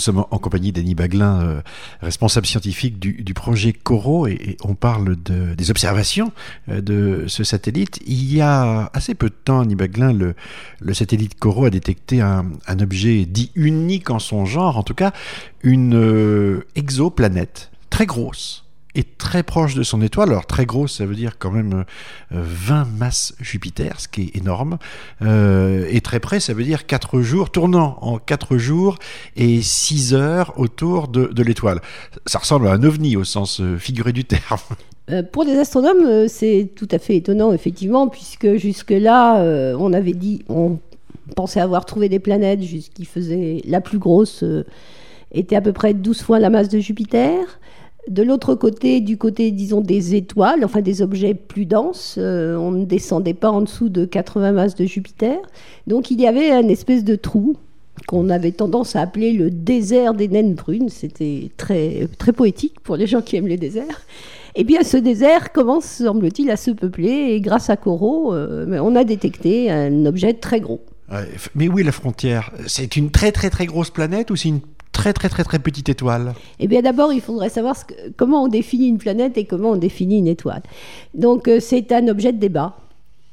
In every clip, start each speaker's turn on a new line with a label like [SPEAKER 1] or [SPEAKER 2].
[SPEAKER 1] sommes en compagnie d'Annie Baglin, euh, responsable scientifique du, projet Coro, et, on parle de, des observations euh, de ce satellite. Il y a assez peu de temps, Annie Baglin, le, satellite Coro a détecté un, un, objet dit unique en son genre, en tout cas une euh, exoplanète très grosse est très proche de son étoile. Alors très grosse, ça veut dire quand même 20 euh, masses Jupiter, ce qui est énorme. Euh, et très près, ça veut dire 4 jours, tournant en 4 jours et 6 heures autour de, l'étoile. Ça ressemble à un ovni au sens euh, figuré du terme.
[SPEAKER 2] Pour les astronomes, c'est tout à fait étonnant, effectivement, puisque jusque-là, on avait dit, on pensait avoir trouvé des planètes qui faisaient la plus grosse, était à peu près 12 fois la masse de Jupiter. De l'autre côté, du côté, disons, des étoiles, enfin des objets plus denses, euh, on ne descendait pas en dessous de 80 masses de Jupiter. Donc il y avait un espèce de trou qu'on avait tendance à appeler le désert des naines brunes. C'était très, très poétique pour les gens qui aiment les déserts. Eh bien, ce désert commence, semble-t-il, à se peupler et grâce à Corot, euh, on a détecté un objet très gros.
[SPEAKER 1] mais où est la frontière? C'est une très très très grosse planète ou c'est une très très très très petite étoile
[SPEAKER 2] Eh bien d'abord, il faudrait savoir comment on définit une planète et comment on définit une étoile. Donc euh, c'est un objet de débat.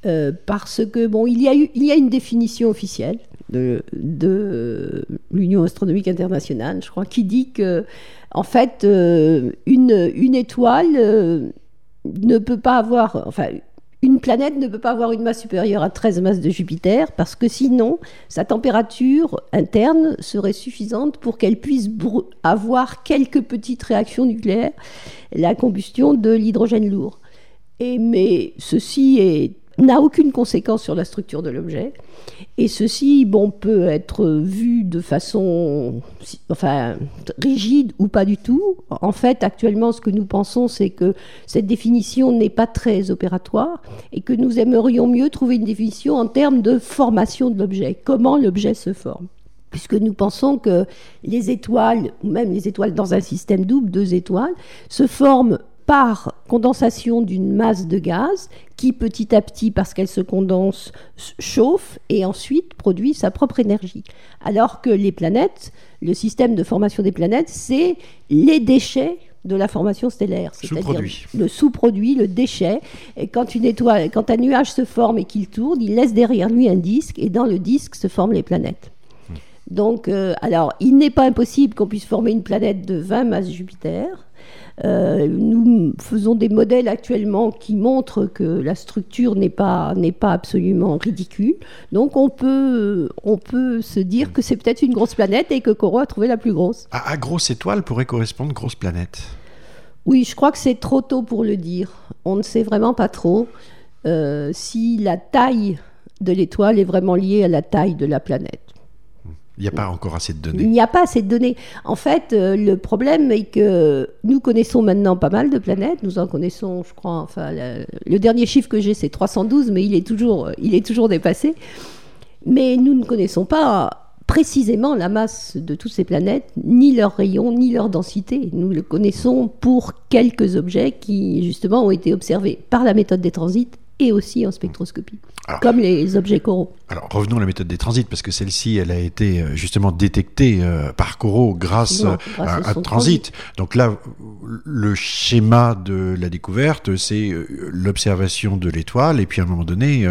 [SPEAKER 2] Euh, parce que bon, il y, a il y a une définition officielle de, de l'Union astronomique internationale, je crois, qui dit que en fait euh, une, une étoile ne peut pas avoir, enfin une planète ne peut pas avoir une masse supérieure à 13 masses de Jupiter parce que sinon, sa température interne serait suffisante pour qu'elle puisse avoir quelques petites réactions nucléaires, la combustion de l'hydrogène lourd. Et, mais ceci est n'a aucune conséquence sur la structure de l'objet. Et ceci, bon, peut être vu de façon, enfin, rigide ou pas du tout. En fait, actuellement, ce que nous pensons, c'est que cette définition n'est pas très opératoire et que nous aimerions mieux trouver une définition en termes de formation de l'objet, comment l'objet se forme puisque nous pensons que les étoiles, ou même les étoiles dans un système double, deux étoiles, se forment par condensation d'une masse de gaz qui petit à petit, parce qu'elle se condense, chauffe et ensuite produit sa propre énergie. Alors que les planètes, le système de formation des planètes, c'est les déchets de la formation stellaire, c'est-à-dire le sous-produit, le déchet. Et quand une étoile, quand un nuage se forme et qu'il tourne, il laisse derrière lui un disque et dans le disque se forment les planètes. Hmm. Donc, euh, alors, il n'est pas impossible qu'on puisse former une planète de 20 masses Jupiter. Euh, nous faisons des modèles actuellement qui montrent que la structure n'est pas, n'est pas absolument ridicule. Donc on peut, on peut se dire que c'est peut-être une grosse planète et que Corot a trouvé la plus grosse.
[SPEAKER 1] À, grosse étoile pourrait correspondre grosse planète
[SPEAKER 2] Oui, je crois que c'est trop tôt pour le dire. On ne sait vraiment pas trop euh, si la taille de l'étoile est vraiment liée à la taille de la planète.
[SPEAKER 1] Il n'y a pas encore assez de données.
[SPEAKER 2] Il n'y a pas assez de données. En fait, euh, le problème est que nous connaissons maintenant pas mal de planètes. Nous en connaissons, je crois, enfin, le, dernier chiffre que j'ai, c'est 312, mais il est, toujours, il est toujours dépassé. Mais nous ne connaissons pas précisément la masse de toutes ces planètes, ni leur rayon, ni leur densité. Nous le connaissons pour quelques objets qui, justement, ont été observés par la méthode des transits et aussi en spectroscopie, comme les objets coraux.
[SPEAKER 1] Alors revenons à la méthode des transits, parce que celle-ci, elle a été euh, justement détectée euh, par Corot grâce, à, un transit. Donc là, le schéma de la découverte, c'est euh, l'observation de l'étoile, et puis à un moment donné,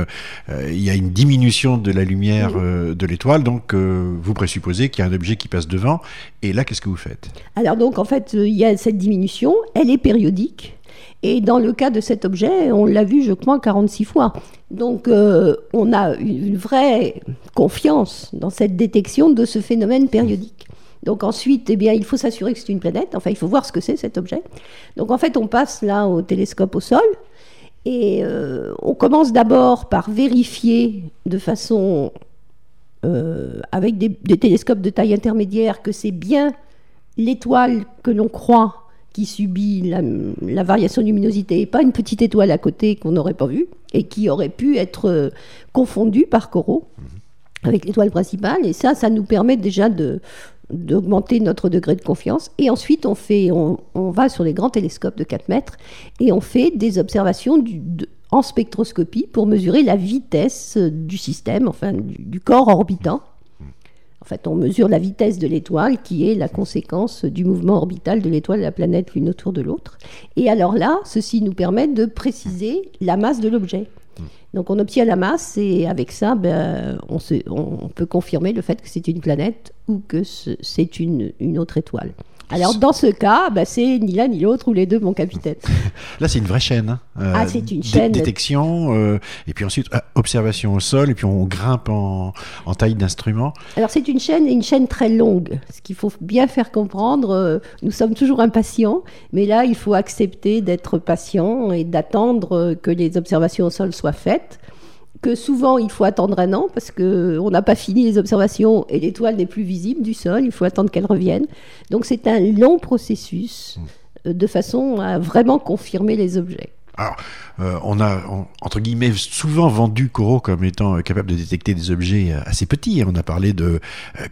[SPEAKER 1] il y a une diminution de la lumière de l'étoile, donc vous présupposez qu'il y a un objet qui passe devant, et là, qu'est-ce que vous faites?
[SPEAKER 2] Alors donc, en fait, il y a cette diminution, elle est périodique, et dans le cas de cet objet, on l'a vu, je crois, 46 fois. Donc, euh, on a une vraie confiance dans cette détection de ce phénomène périodique. Donc ensuite, eh bien, il faut s'assurer que c'est une planète. Enfin, il faut voir ce que c'est cet objet. Donc en fait, on passe là au télescope au sol et euh, on commence d'abord par vérifier de façon euh, avec des, des, télescopes de taille intermédiaire que c'est bien l'étoile que l'on croit qui subit la, variation de luminosité, et pas une petite étoile à côté qu'on n'aurait pas vue, et qui aurait pu être euh, confondue par Corot mhm. avec l'étoile principale. Et ça, ça nous permet déjà de, d'augmenter notre degré de confiance. Et ensuite, on, fait, on, va sur les grands télescopes de 4 mètres et on fait des observations du, en spectroscopie pour mesurer la vitesse du système, enfin du corps orbitant fait, on mesure la vitesse de l'étoile qui est la conséquence du mouvement orbital de l'étoile et de la planète l'une autour de l'autre. Et alors là, ceci nous permet de préciser la masse de l'objet. Donc on obtient la masse et avec ça, ben, on, peut confirmer le fait que c'est une planète ou que c'est une autre étoile. Alors dans ce cas, bah, c'est ni l'un ni l'autre ou les deux, mon capitaine.
[SPEAKER 1] Là, c'est une vraie chaîne. Hein.
[SPEAKER 2] Euh, ah, c'est une chaîne.
[SPEAKER 1] Détection, euh, et puis ensuite euh, observation au sol, et puis on grimpe en, taille d'instrument.
[SPEAKER 2] Alors c'est une chaîne, une chaîne très longue. Ce qu'il faut bien faire comprendre, nous sommes toujours impatients, mais là, il faut accepter d'être patient et d'attendre que les observations au sol soient faites que souvent il faut attendre un an parce qu'on n'a pas fini les observations et l'étoile n'est plus visible du sol, il faut attendre qu'elle revienne. Donc c'est un long processus mmh. euh, de façon à vraiment confirmer les objets.
[SPEAKER 1] Alors, euh, on a, entre guillemets, souvent vendu Coro comme étant euh, capable de détecter des objets euh, assez petits. On a parlé de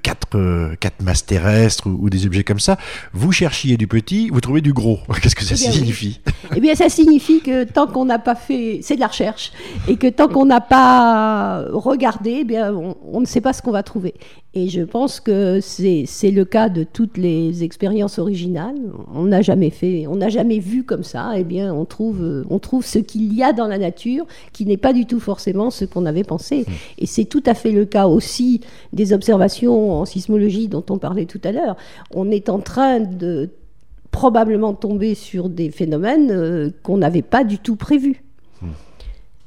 [SPEAKER 1] quatre, quatre masses terrestres ou, des objets comme ça. Vous cherchiez du petit, vous trouvez du gros. Qu'est-ce que ça eh signifie?
[SPEAKER 2] Eh bien, ça signifie que tant qu'on n'a pas fait, c'est de la recherche, et que tant qu'on n'a pas regardé, eh bien, on, ne sait pas ce qu'on va trouver. Et je pense que c'est le cas de toutes les expériences originales. On n'a jamais fait, on n'a jamais vu comme ça. Eh bien, on trouve, on trouve ce qu'il y a dans la nature qui n'est pas du tout forcément ce qu'on avait pensé. Mmh. Et c'est tout à fait le cas aussi des observations en sismologie dont on parlait tout à l'heure. On est en train de probablement tomber sur des phénomènes euh, qu'on n'avait pas du tout prévus. Mmh.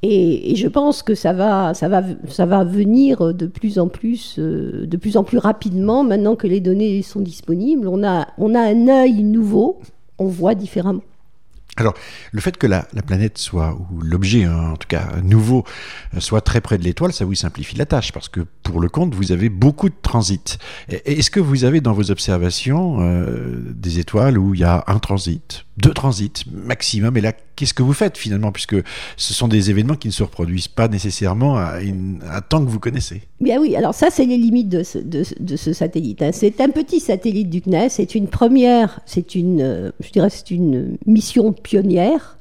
[SPEAKER 2] Et, je pense que ça va, ça va, ça va venir de plus en plus, euh, de plus en plus rapidement maintenant que les données sont disponibles. On a, on a un œil nouveau, on voit différemment.
[SPEAKER 1] Alors, le fait que la, planète soit, ou l'objet hein, en tout cas nouveau, euh, soit très près de l'étoile, ça vous simplifie la tâche, parce que pour le compte, vous avez beaucoup de transit. Est-ce que vous avez dans vos observations euh, des étoiles où il y a un transit, deux transits maximum Et là, qu'est-ce que vous faites finalement, puisque ce sont des événements qui ne se reproduisent pas nécessairement à, un temps que vous connaissez
[SPEAKER 2] Bien oui, alors ça, c'est les limites de ce, satellite. Hein. C'est un petit satellite du CNES, c'est une première, c'est une, euh, je dirais, c'est une mission pionnière.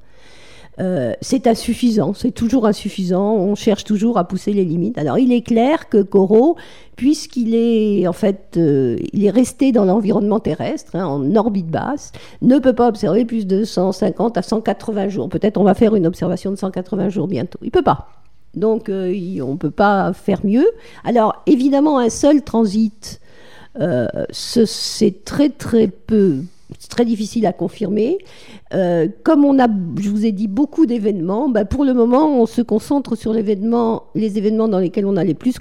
[SPEAKER 2] Euh, c'est insuffisant, c'est toujours insuffisant, on cherche toujours à pousser les limites. Alors il est clair que Corot, puisqu'il est en fait, euh, il est resté dans l'environnement terrestre, hein, en orbite basse, ne peut pas observer plus de 150 à 180 jours. Peut-être on va faire une observation de 180 jours bientôt. Il peut pas. Donc euh, on ne peut pas faire mieux. Alors évidemment un seul transit, c'est très très peu c'est très difficile à confirmer. Euh, comme on a, je vous ai dit, beaucoup d'événements, bah, pour le moment, on se concentre sur les événements dans lesquels on a les plus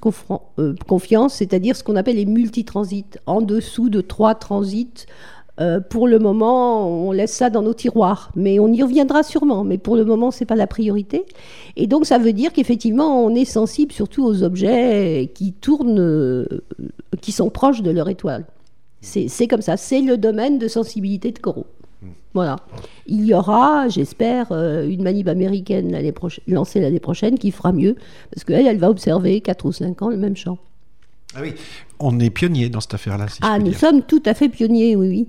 [SPEAKER 2] euh, confiance, c'est-à-dire ce qu'on appelle les multitransits, en dessous de trois transits. Euh, pour le moment, on laisse ça dans nos tiroirs, mais on y reviendra sûrement. Mais pour le moment, c'est pas la priorité. Et donc, ça veut dire qu'effectivement, on est sensible surtout aux objets qui tournent, qui sont proches de leur étoile. C'est comme ça, c'est le domaine de sensibilité de Corot. Voilà. Il y aura, j'espère, euh, une manip américaine lancée l'année prochaine qui fera mieux, parce qu'elle, elle va observer 4 ou 5 ans le même champ.
[SPEAKER 1] Ah oui, on est pionnier dans cette affaire-là.
[SPEAKER 2] ah, nous sommes tout à fait pionniers, oui, oui.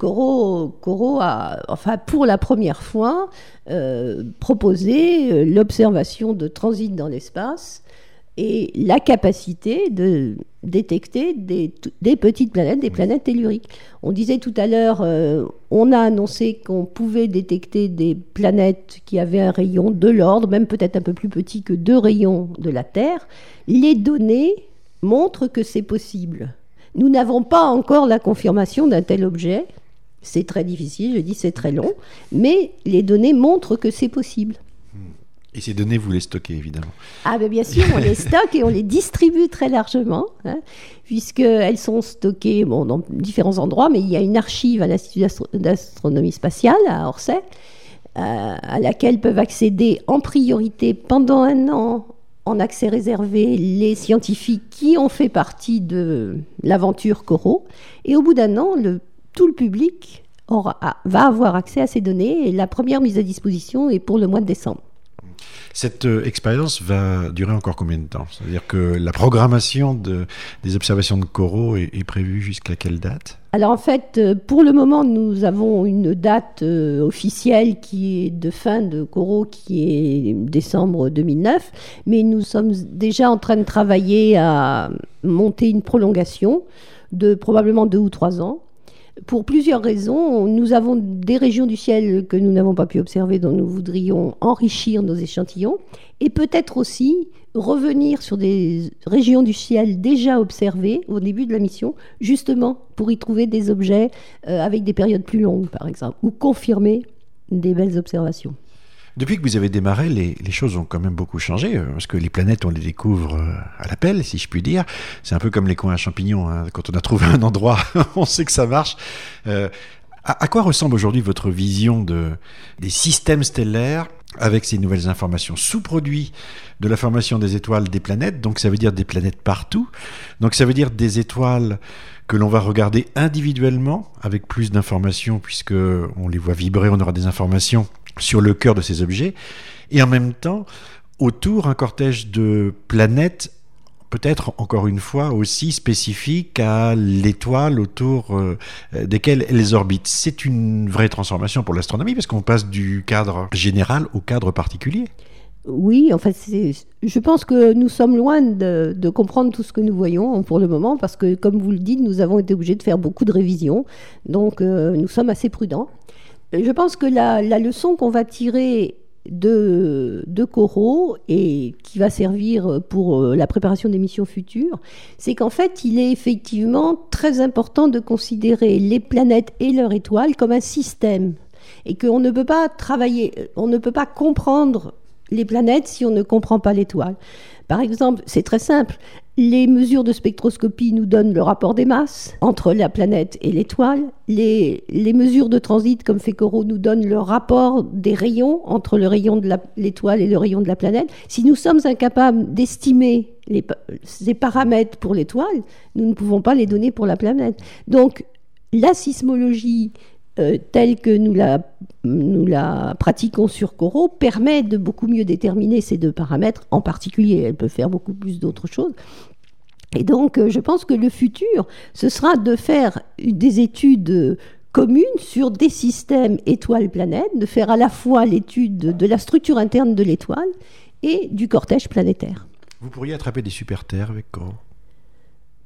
[SPEAKER 2] Corot, a, enfin, pour la première fois, euh, proposé euh, l'observation de transit dans l'espace et la capacité de détecter des, petites planètes, des planètes telluriques. On disait tout à l'heure, euh, on a annoncé qu'on pouvait détecter des planètes qui avaient un rayon de l'ordre, même peut-être un peu plus petit que deux rayons de la Terre. Les données montrent que c'est possible. Nous n'avons pas encore la confirmation d'un tel objet. C'est très difficile, je dis c'est très long, mais les données montrent que c'est possible.
[SPEAKER 1] Et ces données, vous les stockez évidemment
[SPEAKER 2] Ah ben bien sûr, on les stocke et on les distribue très largement, hein, puisqu'elles sont stockées bon, dans différents endroits, mais il y a une archive à l'Institut d'astronomie spatiale à Orsay, euh, à laquelle peuvent accéder en priorité pendant un an en accès réservé les scientifiques qui ont fait partie de l'aventure Coro. Et au bout d'un an, le, tout le public aura, va avoir accès à ces données et la première mise à disposition est pour le mois de décembre.
[SPEAKER 1] Cette euh, expérience va durer encore combien de temps? C'est-à-dire que la programmation de, des observations de coraux est, prévue jusqu'à quelle date?
[SPEAKER 2] Alors en fait, euh, pour le moment, nous avons une date euh, officielle qui est de fin de coraux, qui est décembre 2009, mais nous sommes déjà en train de travailler à monter une prolongation de probablement deux ou trois ans pour plusieurs raisons. Nous avons des régions du ciel que nous n'avons pas pu observer, dont nous voudrions enrichir nos échantillons, et peut-être aussi revenir sur des régions du ciel déjà observées au début de la mission, justement pour y trouver des objets euh, avec des périodes plus longues, par exemple, ou confirmer des belles observations.
[SPEAKER 1] Depuis que vous avez démarré, les, choses ont quand même beaucoup changé, euh, parce que les planètes, on les découvre euh, à l'appel, si je puis dire. C'est un peu comme les coins à champignons. Hein. Quand on a trouvé un endroit, on sait que ça marche. Euh, à, quoi ressemble aujourd'hui votre vision de, des systèmes stellaires avec ces nouvelles informations? Sous-produits de la formation des étoiles des planètes, donc ça veut dire des planètes partout, donc ça veut dire des étoiles que l'on va regarder individuellement avec plus d'informations puisque on les voit vibrer, on aura des informations sur le cœur de ces objets, et en même temps, autour, un cortège de planètes, peut-être encore une fois aussi spécifique à l'étoile autour euh, desquelles elles orbitent. C'est une vraie transformation pour l'astronomie, parce qu'on passe du cadre général au cadre particulier.
[SPEAKER 2] Oui, en fait, je pense que nous sommes loin de, comprendre tout ce que nous voyons pour le moment, parce que, comme vous le dites, nous avons été obligés de faire beaucoup de révisions, donc euh, nous sommes assez prudents. Je pense que la leçon qu'on va tirer de, de Corot et qui va servir pour euh, la préparation des missions futures, c'est qu'en fait, il est effectivement très important de considérer les planètes et leurs étoiles comme un système et qu'on ne peut pas travailler, on ne peut pas comprendre les planètes si on ne comprend pas l'étoile. Par exemple, c'est très simple. Les mesures de spectroscopie nous donnent le rapport des masses entre la planète et l'étoile. Les, mesures de transit, comme Fekoro, nous donnent le rapport des rayons entre le rayon de l'étoile et le rayon de la planète. Si nous sommes incapables d'estimer les, ces paramètres pour l'étoile, nous ne pouvons pas les donner pour la planète. Donc, la sismologie euh, telle que nous la, nous la pratiquons sur Corot permet de beaucoup mieux déterminer ces deux paramètres. En particulier, elle peut faire beaucoup plus d'autres choses. Et donc, euh, je pense que le futur, ce sera de faire des études communes sur des systèmes étoiles-planètes, de faire à la fois l'étude de la structure interne de l'étoile et du cortège planétaire.
[SPEAKER 1] Vous pourriez attraper des super-terres avec Corot?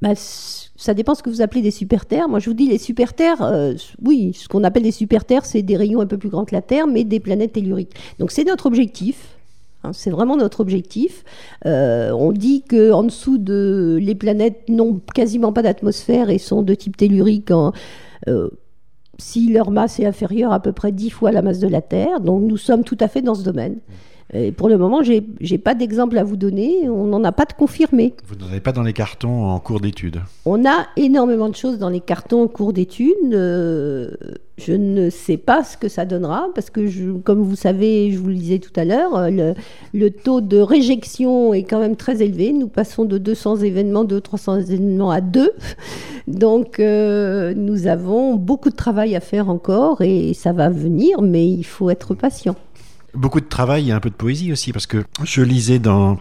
[SPEAKER 2] Bah, ça dépend ce que vous appelez des super-terres. Moi, je vous dis, les super-terres, euh, oui, ce qu'on appelle des super-terres, c'est des rayons un peu plus grands que la Terre, mais des planètes telluriques. Donc, c'est notre objectif. Hein, c'est vraiment notre objectif. Euh, on dit que en dessous de les planètes n'ont quasiment pas d'atmosphère et sont de type tellurique en, euh, si leur masse est inférieure à peu près 10 fois la masse de la Terre. Donc nous sommes tout à fait dans ce domaine. Et pour le moment, je n'ai pas d'exemple à vous donner, on n'en a pas de confirmé.
[SPEAKER 1] Vous n'en avez pas dans les cartons en cours d'étude
[SPEAKER 2] On a énormément de choses dans les cartons en cours d'étude. Euh, je ne sais pas ce que ça donnera, parce que, je, comme vous savez, je vous le disais tout à l'heure, le, le, taux de réjection est quand même très élevé. Nous passons de 200 événements, de 300 événements à 2. Donc, euh, nous avons beaucoup de travail à faire encore, et ça va venir, mais il faut être patient.
[SPEAKER 1] Beaucoup de travail et un peu de poésie aussi, parce que je lisais dans,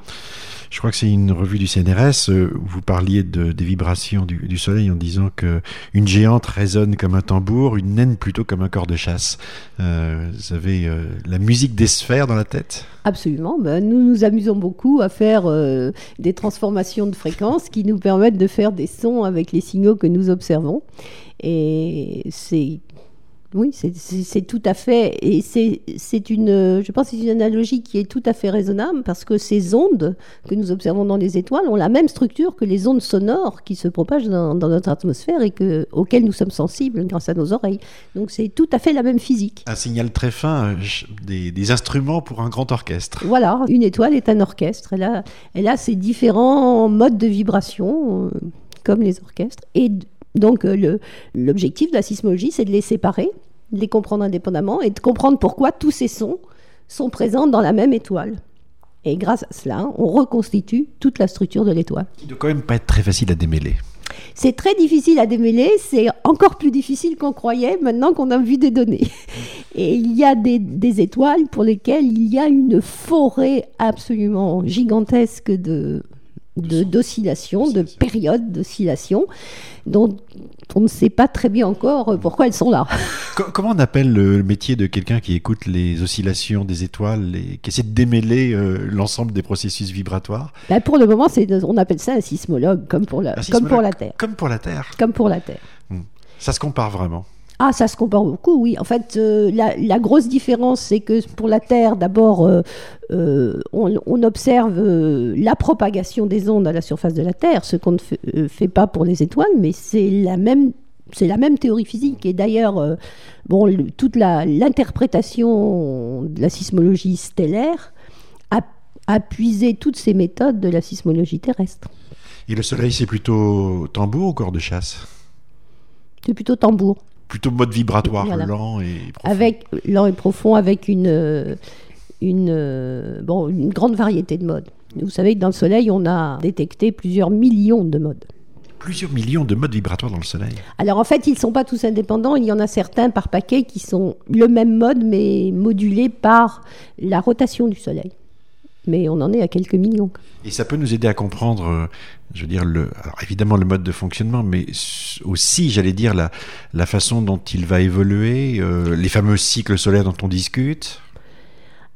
[SPEAKER 1] je crois que c'est une revue du CNRS, où vous parliez de, des vibrations du, Soleil en disant que une géante résonne comme un tambour, une naine plutôt comme un corps de chasse. Euh, vous avez euh, la musique des sphères dans la tête?
[SPEAKER 2] Absolument. Ben, nous nous amusons beaucoup à faire euh, des transformations de fréquences qui nous permettent de faire des sons avec les signaux que nous observons. Et c'est oui, c'est tout à fait. Et c'est une, je pense, c'est une analogie qui est tout à fait raisonnable parce que ces ondes que nous observons dans les étoiles ont la même structure que les ondes sonores qui se propagent dans, dans notre atmosphère et que, auxquelles nous sommes sensibles grâce à nos oreilles. Donc c'est tout à fait la même physique.
[SPEAKER 1] Un signal très fin, des, des, instruments pour un grand orchestre.
[SPEAKER 2] Voilà, une étoile est un orchestre. Elle a, elle a ses différents modes de vibration, euh, comme les orchestres. Et donc euh, l'objectif de la sismologie, c'est de les séparer, de les comprendre indépendamment et de comprendre pourquoi tous ces sons sont présents dans la même étoile. Et grâce à cela, on reconstitue toute la structure de l'étoile.
[SPEAKER 1] Qui ne doit quand même pas être très facile à démêler.
[SPEAKER 2] C'est très difficile à démêler, c'est encore plus difficile qu'on croyait maintenant qu'on a vu des données. Et il y a des, des, étoiles pour lesquelles il y a une forêt absolument gigantesque de d'oscillation, de, de périodes d'oscillation, dont on ne sait pas très bien encore pourquoi elles sont là.
[SPEAKER 1] Comment on appelle le métier de quelqu'un qui écoute les oscillations des étoiles et qui essaie de démêler euh, l'ensemble des processus vibratoires?
[SPEAKER 2] Ben Pour le moment, on appelle ça un sismologue, comme pour la, comme pour la Terre.
[SPEAKER 1] Comme pour la Terre.
[SPEAKER 2] Comme pour la Terre.
[SPEAKER 1] Hmm. Ça se compare vraiment.
[SPEAKER 2] Ah, ça se compare beaucoup, oui. En fait, euh, la, grosse différence, c'est que pour la Terre, d'abord, euh, euh, on, observe la propagation des ondes à la surface de la Terre, ce qu'on ne fait, pas pour les étoiles, mais c'est la même. C'est la même théorie physique et d'ailleurs, bon, toute l'interprétation de la sismologie stellaire a, a puisé toutes ces méthodes de la sismologie terrestre.
[SPEAKER 1] Et le Soleil, c'est plutôt tambour ou corps de chasse?
[SPEAKER 2] C'est plutôt tambour
[SPEAKER 1] plutôt mode vibratoire lent et profond.
[SPEAKER 2] Avec lent et profond, avec une une bon une grande variété de modes. Vous savez que dans le Soleil, on a détecté plusieurs millions de modes.
[SPEAKER 1] Plusieurs millions de modes vibratoires dans le Soleil.
[SPEAKER 2] Alors en fait, ils ne sont pas tous indépendants. Il y en a certains par paquet qui sont le même mode, mais modulés par la rotation du Soleil mais on en est à quelques millions.
[SPEAKER 1] Et ça peut nous aider à comprendre, euh, je veux dire, le, évidemment le mode de fonctionnement, mais aussi, j'allais dire, la, la, façon dont il va évoluer, euh, les fameux cycles solaires dont on discute.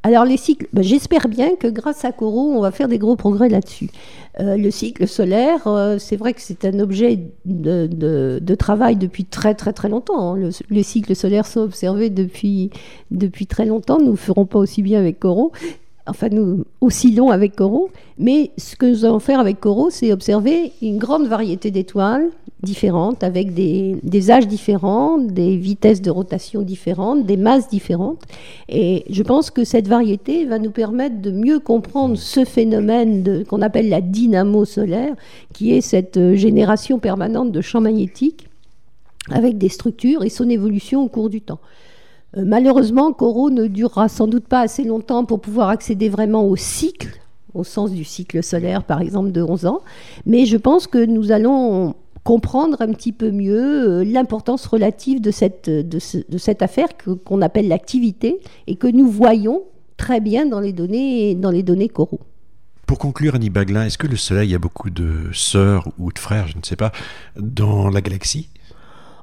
[SPEAKER 2] Alors les cycles, ben, j'espère bien que grâce à Coro, on va faire des gros progrès là-dessus. Euh, le cycle solaire, c'est vrai que c'est un objet de, de, travail depuis très très très longtemps. Hein. Le, les cycles solaires sont observés depuis, depuis très longtemps. Nous ne ferons pas aussi bien avec Coro enfin nous oscillons avec Corot, mais ce que nous allons faire avec Corot, c'est observer une grande variété d'étoiles différentes, avec des, âges différents, des vitesses de rotation différentes, des masses différentes. Et je pense que cette variété va nous permettre de mieux comprendre ce phénomène qu'on appelle la dynamo solaire, qui est cette euh, génération permanente de champs magnétiques avec des structures et son évolution au cours du temps. Euh, malheureusement, Coro ne durera sans doute pas assez longtemps pour pouvoir accéder vraiment au cycle, au sens du cycle solaire par exemple de 11 ans, mais je pense que nous allons comprendre un petit peu mieux euh, l'importance relative de cette, affaire qu'on appelle l'activité et que nous voyons très bien dans les données, dans les données Coro.
[SPEAKER 1] Pour conclure, Annie Baglin, est-ce que le Soleil a beaucoup de sœurs ou de frères, je ne sais pas, dans la galaxie?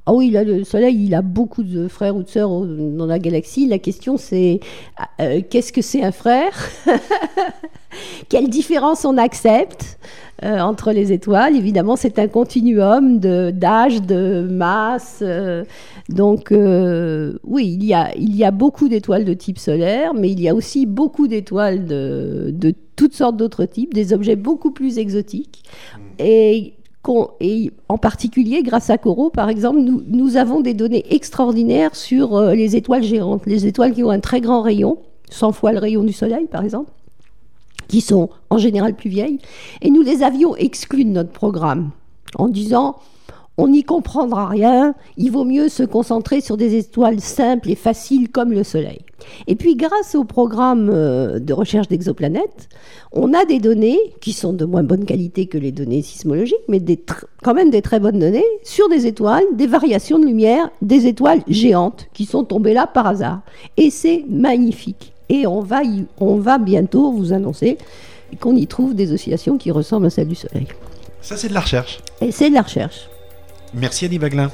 [SPEAKER 2] Ah oui, le Soleil, il a beaucoup de frères ou de sœurs dans la galaxie. La question, c'est euh, qu'est-ce que c'est un frère Quelle différence on accepte euh, entre les étoiles? Évidemment, c'est un continuum d'âge, de, masse. Euh, donc, oui, il y, a, il y a beaucoup d'étoiles de type solaire, mais il y a aussi beaucoup d'étoiles de, de toutes sortes d'autres types, des objets beaucoup plus exotiques. Mm. Et et en particulier, grâce à Coro, par exemple, nous, avons des données extraordinaires sur euh, les étoiles géantes, les étoiles qui ont un très grand rayon, 100 fois le rayon du Soleil, par exemple, qui sont en général plus vieilles. Et nous les avions exclues de notre programme en disant on n'y comprendra rien, il vaut mieux se concentrer sur des étoiles simples et faciles comme le Soleil. Et puis grâce au programme euh, de recherche d'exoplanètes, on a des données qui sont de moins bonne qualité que les données sismologiques, mais quand même des très bonnes données sur des étoiles, des variations de lumière, des étoiles géantes qui sont tombées là par hasard. Et c'est magnifique. Et on va, on va bientôt vous annoncer qu'on y trouve des oscillations qui ressemblent à celles du Soleil.
[SPEAKER 1] Ça, c'est de la recherche.
[SPEAKER 2] Et c'est de la recherche.
[SPEAKER 1] Merci Annie Baglin.